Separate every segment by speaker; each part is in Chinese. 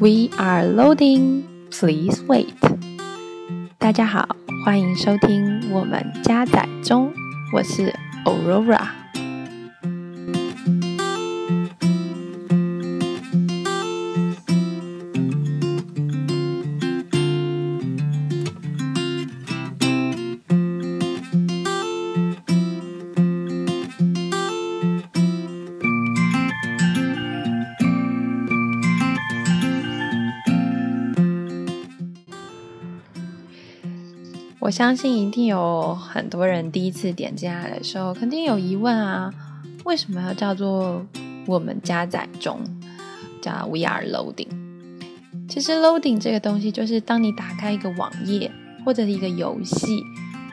Speaker 1: We are loading. Please wait. 大家好，欢迎收听我们加载中，我是 Aurora。我相信一定有很多人第一次点进来的时候，肯定有疑问啊，为什么要叫做我们加载中，叫 We are loading？其实 loading 这个东西，就是当你打开一个网页，或者是一个游戏，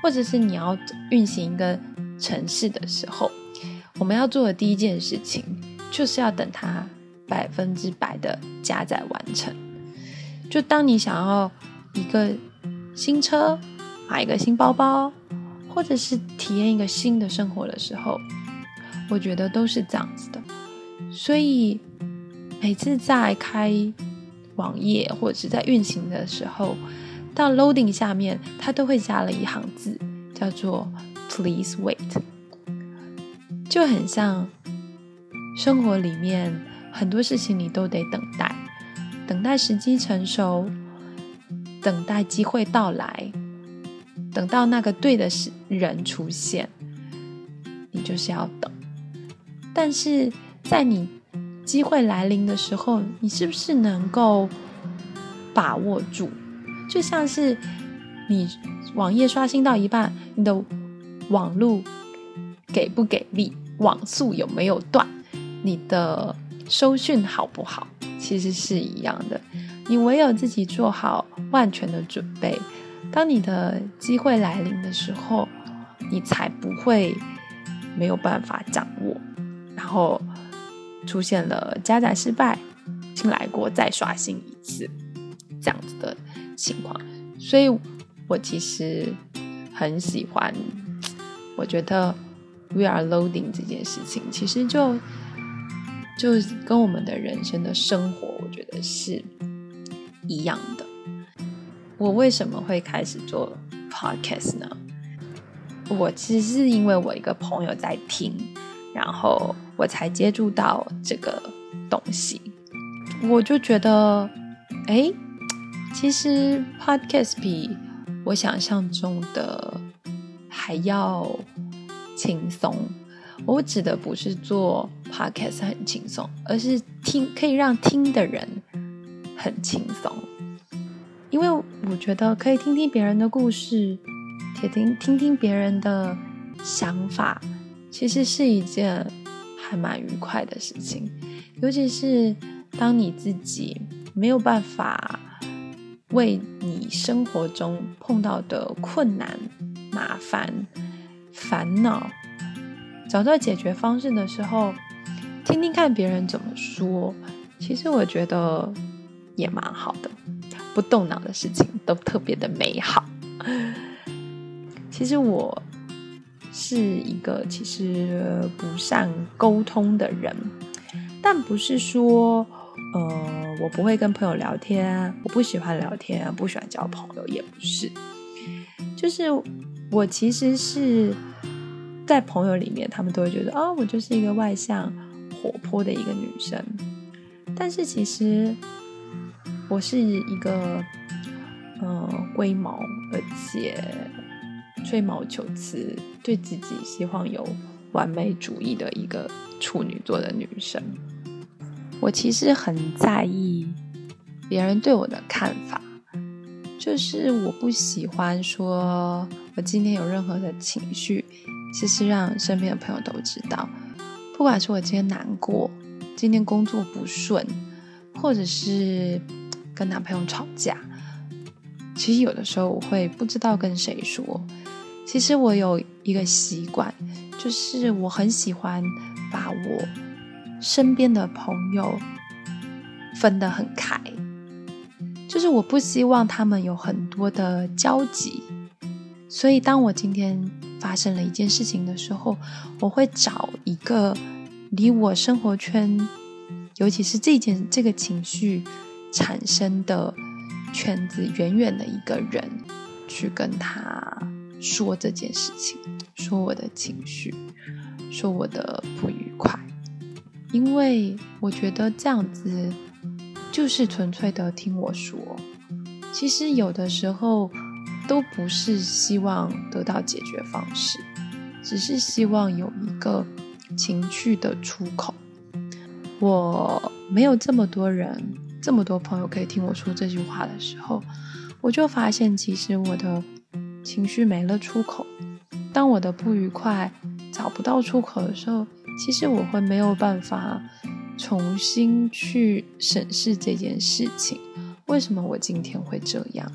Speaker 1: 或者是你要运行一个程式的时候，我们要做的第一件事情，就是要等它百分之百的加载完成。就当你想要一个新车，买一个新包包，或者是体验一个新的生活的时候，我觉得都是这样子的。所以每次在开网页或者是在运行的时候，到 loading 下面，它都会加了一行字，叫做 “Please wait”，就很像生活里面很多事情你都得等待，等待时机成熟，等待机会到来。等到那个对的是人出现，你就是要等。但是在你机会来临的时候，你是不是能够把握住？就像是你网页刷新到一半，你的网路给不给力，网速有没有断，你的收讯好不好，其实是一样的。你唯有自己做好万全的准备。当你的机会来临的时候，你才不会没有办法掌握，然后出现了加载失败，新来过再刷新一次这样子的情况。所以我其实很喜欢，我觉得 we are loading 这件事情，其实就就跟我们的人生的生活，我觉得是一样的。我为什么会开始做 podcast 呢？我其实是因为我一个朋友在听，然后我才接触到这个东西。我就觉得，哎，其实 podcast 比我想象中的还要轻松。我指的不是做 podcast 很轻松，而是听可以让听的人很轻松。因为我觉得可以听听别人的故事，听听听听别人的想法，其实是一件还蛮愉快的事情。尤其是当你自己没有办法为你生活中碰到的困难、麻烦、烦恼找到解决方式的时候，听听看别人怎么说，其实我觉得也蛮好的。不动脑的事情都特别的美好。其实我是一个其实不善沟通的人，但不是说呃我不会跟朋友聊天，我不喜欢聊天，不喜欢交朋友，也不是。就是我其实是在朋友里面，他们都会觉得啊、我就是一个外向、活泼的一个女生。但是其实。我是一个，呃，龟毛而且吹毛求疵，对自己希望有完美主义的一个处女座的女生。我其实很在意别人对我的看法，就是我不喜欢说我今天有任何的情绪，其实让身边的朋友都知道。不管是我今天难过，今天工作不顺，或者是。跟男朋友吵架，其实有的时候我会不知道跟谁说。其实我有一个习惯，就是我很喜欢把我身边的朋友分得很开，就是我不希望他们有很多的交集。所以当我今天发生了一件事情的时候，我会找一个离我生活圈，尤其是这件这个情绪。产生的圈子，远远的一个人去跟他说这件事情，说我的情绪，说我的不愉快，因为我觉得这样子就是纯粹的听我说。其实有的时候都不是希望得到解决方式，只是希望有一个情绪的出口。我没有这么多人，这么多朋友可以听我说这句话的时候，我就发现，其实我的情绪没了出口。当我的不愉快找不到出口的时候，其实我会没有办法重新去审视这件事情。为什么我今天会这样？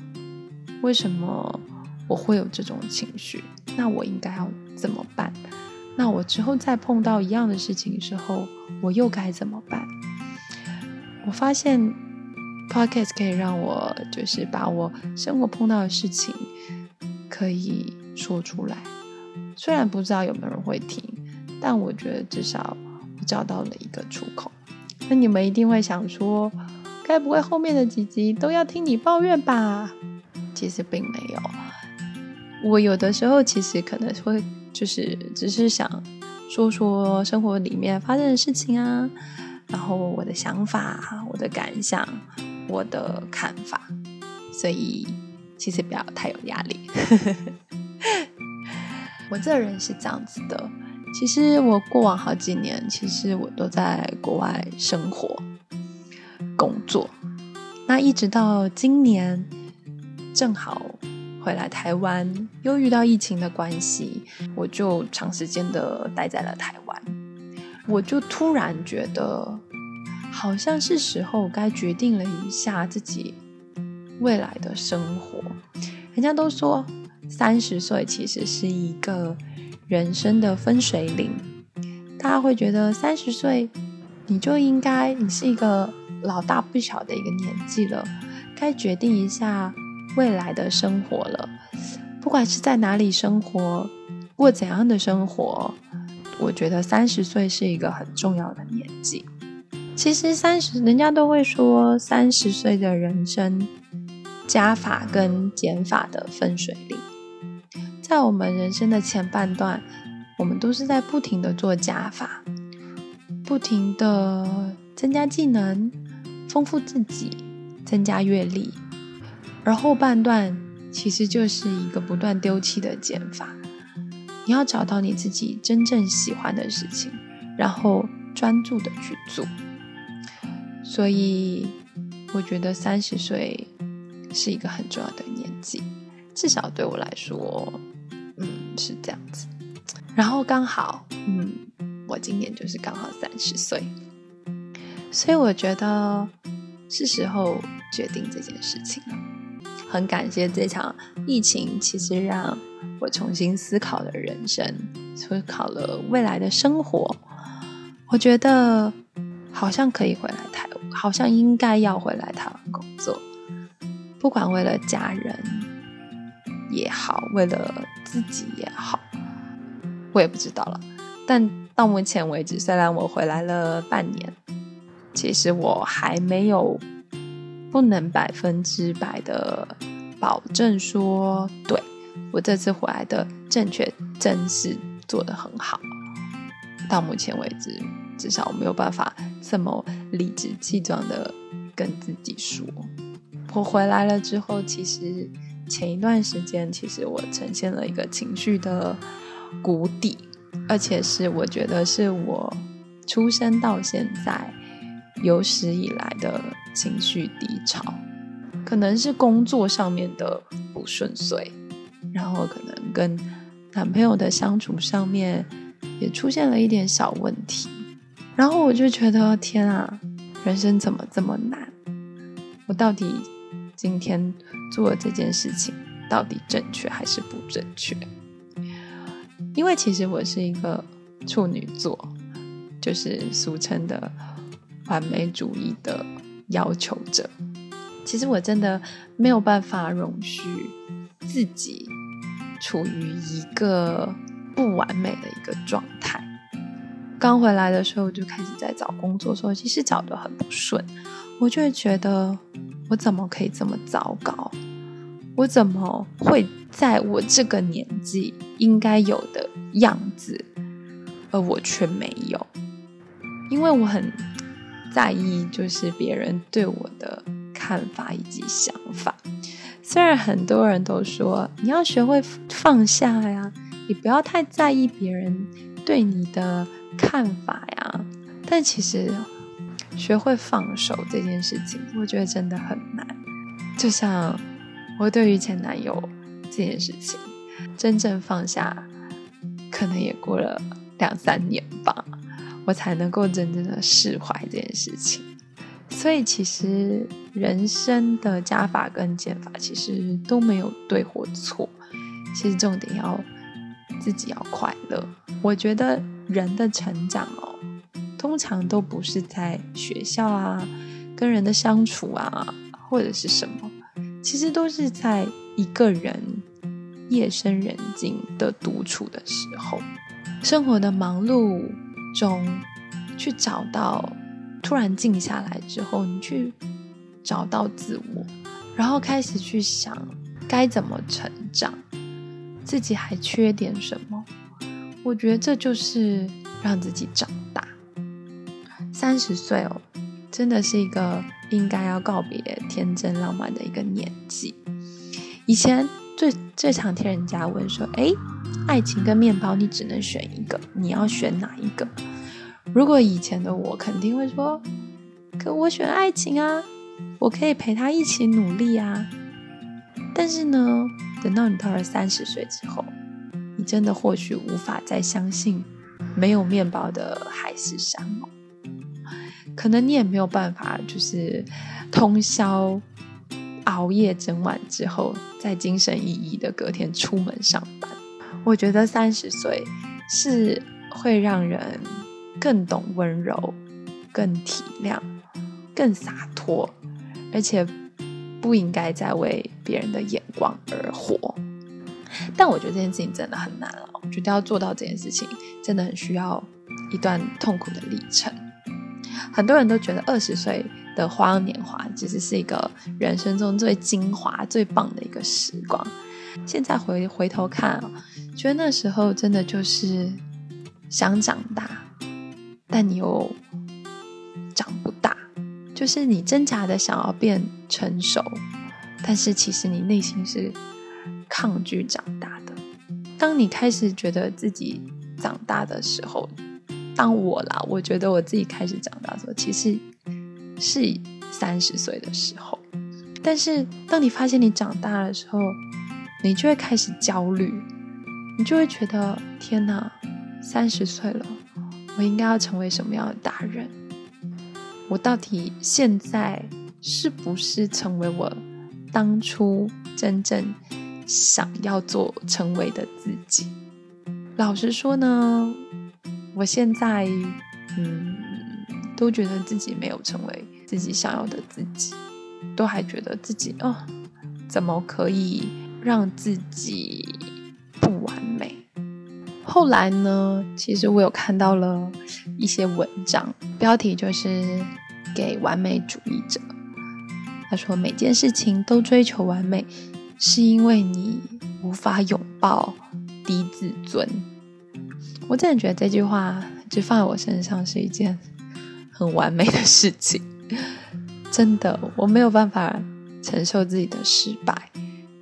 Speaker 1: 为什么我会有这种情绪？那我应该要怎么办？那我之后再碰到一样的事情的时候，我又该怎么办？我发现 Podcast 可以让我就是把我生活碰到的事情可以说出来，虽然不知道有没有人会听，但我觉得至少我找到了一个出口。那你们一定会想说，该不会后面的几集都要听你抱怨吧？其实并没有，我有的时候其实可能会。就是只是想说说生活里面发生的事情啊，然后我的想法、我的感想、我的看法，所以其实不要太有压力。我这人是这样子的，其实我过往好几年，其实我都在国外生活、工作，那一直到今年正好。回来台湾，又遇到疫情的关系，我就长时间的待在了台湾。我就突然觉得，好像是时候该决定了一下自己未来的生活。人家都说，三十岁其实是一个人生的分水岭。大家会觉得三十岁，你就应该，你是一个老大不小的一个年纪了，该决定一下。未来的生活了，不管是在哪里生活，过怎样的生活，我觉得三十岁是一个很重要的年纪。其实三十，人家都会说三十岁的人生，加法跟减法的分水岭。在我们人生的前半段，我们都是在不停的做加法，不停的增加技能，丰富自己，增加阅历。而后半段其实就是一个不断丢弃的减法，你要找到你自己真正喜欢的事情，然后专注的去做。所以我觉得三十岁是一个很重要的年纪，至少对我来说，嗯，是这样子。然后刚好，嗯，我今年就是刚好三十岁，所以我觉得是时候决定这件事情了。很感谢这场疫情，其实让我重新思考了人生，思考了未来的生活。我觉得好像可以回来，好像应该要回来台湾工作，不管为了家人也好，为了自己也好，我也不知道了。但到目前为止，虽然我回来了半年，其实我还没有。不能百分之百的保证说，对，我这次回来的正确正式做得很好。到目前为止，至少我没有办法这么理直气壮的跟自己说。我回来了之后，其实前一段时间，其实我呈现了一个情绪的谷底，而且是我觉得是我出生到现在。有史以来的情绪低潮，可能是工作上面的不顺遂，然后可能跟男朋友的相处上面也出现了一点小问题，然后我就觉得天啊，人生怎么这么难？我到底今天做的这件事情到底正确还是不正确？因为其实我是一个处女座，就是俗称的。完美主义的要求者，其实我真的没有办法容许自己处于一个不完美的一个状态。刚回来的时候我就开始在找工作，说其实找得很不顺，我就会觉得我怎么可以这么糟糕？我怎么会在我这个年纪应该有的样子，而我却没有？因为我很在意，就是别人对我的看法以及想法。虽然很多人都说你要学会放下呀，你不要太在意别人对你的看法呀，但其实学会放手这件事情，我觉得真的很难。就像我对于前男友这件事情，真正放下，可能也过了两三年吧，我才能够真正的释怀这件事情。所以，其实人生的加法跟减法，其实都没有对或错。其实重点要自己要快乐。我觉得人的成长哦，通常都不是在学校啊，跟人的相处啊，或者是什么，其实都是在一个人夜深人静的独处的时候，生活的忙碌中去找到。突然静下来之后，你去找到自我，然后开始去想该怎么成长，自己还缺点什么？我觉得这就是让自己长大。三十岁哦，真的是一个应该要告别天真浪漫的一个年纪。以前最最常听人家问说：“诶，爱情跟面包，你只能选一个，你要选哪一个？”如果以前的我肯定会说，可我选爱情啊，我可以陪他一起努力啊。但是呢，等到你到了三十岁之后，你真的或许无法再相信没有面包的海誓山盟，可能你也没有办法，就是通宵熬夜整晚之后，再精神奕奕的隔天出门上班。我觉得三十岁是会让人。更懂温柔，更体谅，更洒脱，而且不应该再为别人的眼光而活。但我觉得这件事情真的很难了，我觉得要做到这件事情，真的很需要一段痛苦的历程。很多人都觉得二十岁的花样年华其实是一个人生中最精华、最棒的一个时光。现在回回头看啊，觉得那时候真的就是想长大。但你又，就是你挣扎的想要变成熟，但是其实你内心是抗拒长大的。当你开始觉得自己长大的时候，当我啦，我觉得我自己开始长大的时候，其实是三十岁的时候。但是当你发现你长大的时候，你就会开始焦虑，你就会觉得天哪，三十岁了。我应该要成为什么样的大人？我到底现在是不是成为我当初真正想要做成为的自己？老实说呢，我现在嗯，都觉得自己没有成为自己想要的自己，都还觉得自己哦，怎么可以让自己不完美？后来呢，其实我有看到了一些文章，标题就是“给完美主义者”。他说：“每件事情都追求完美，是因为你无法拥抱低自尊。”我真的觉得这句话就放在我身上是一件很完美的事情。真的，我没有办法承受自己的失败，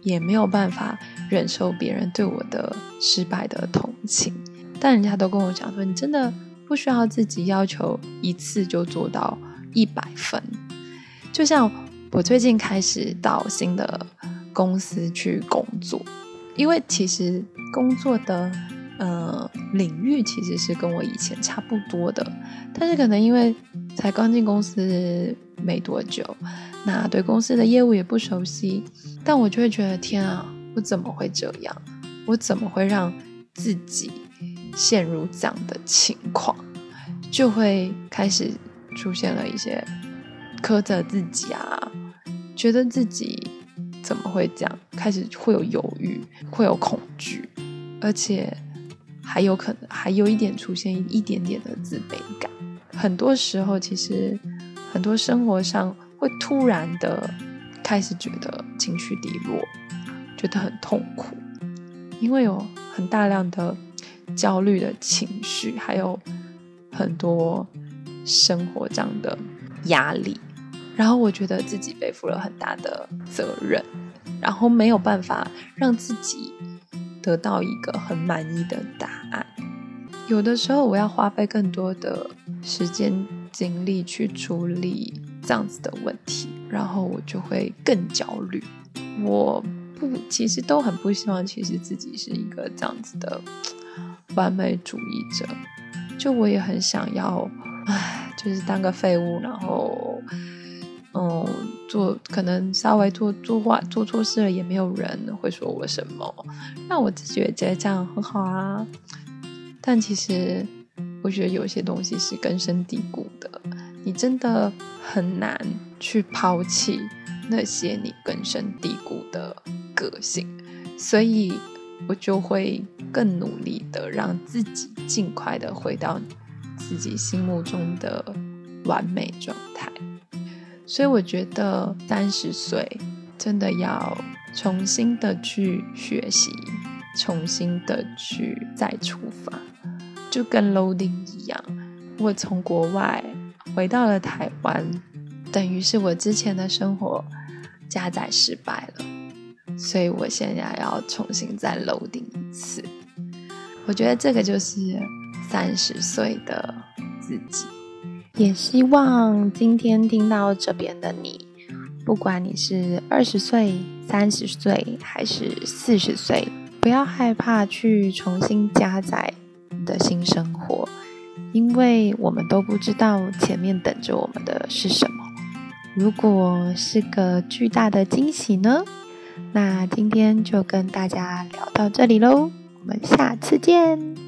Speaker 1: 也没有办法。忍受别人对我的失败的同情，但人家都跟我讲说，你真的不需要自己要求一次就做到一百分。就像我最近开始到新的公司去工作，因为其实工作的呃领域其实是跟我以前差不多的，但是可能因为才刚进公司没多久，那对公司的业务也不熟悉，但我就会觉得天啊！我怎么会这样？我怎么会让自己陷入这样的情况？就会开始出现了一些苛责自己啊，觉得自己怎么会这样？开始会有犹豫，会有恐惧，而且还有可能还有一点出现一点点的自卑感。很多时候，其实很多生活上会突然的开始觉得情绪低落，觉得很痛苦，因为有很大量的焦虑的情绪，还有很多生活这样的压力，然后我觉得自己背负了很大的责任，然后没有办法让自己得到一个很满意的答案。有的时候，我要花费更多的时间精力去处理这样子的问题，然后我就会更焦虑。我不，其实都很不希望，其实自己是一个这样子的完美主义者。就我也很想要，就是当个废物，然后，嗯，做可能稍微做做坏做错事了，也没有人会说我什么，那我自己也觉得这样很好啊。但其实，我觉得有些东西是根深蒂固的，你真的很难去抛弃那些你根深蒂固的个性，所以我就会更努力的让自己尽快的回到自己心目中的完美状态。所以我觉得三十岁真的要重新的去学习。重新的去再出发，就跟 loading 一样。我从国外回到了台湾，等于是我之前的生活加载失败了，所以我现在要重新再 loading 一次。我觉得这个就是三十岁的自己。也希望今天听到这边的你，不管你是二十岁、三十岁还是四十岁。不要害怕去重新加载你的新生活，因为我们都不知道前面等着我们的是什么。如果是个巨大的惊喜呢？那今天就跟大家聊到这里喽，我们下次见。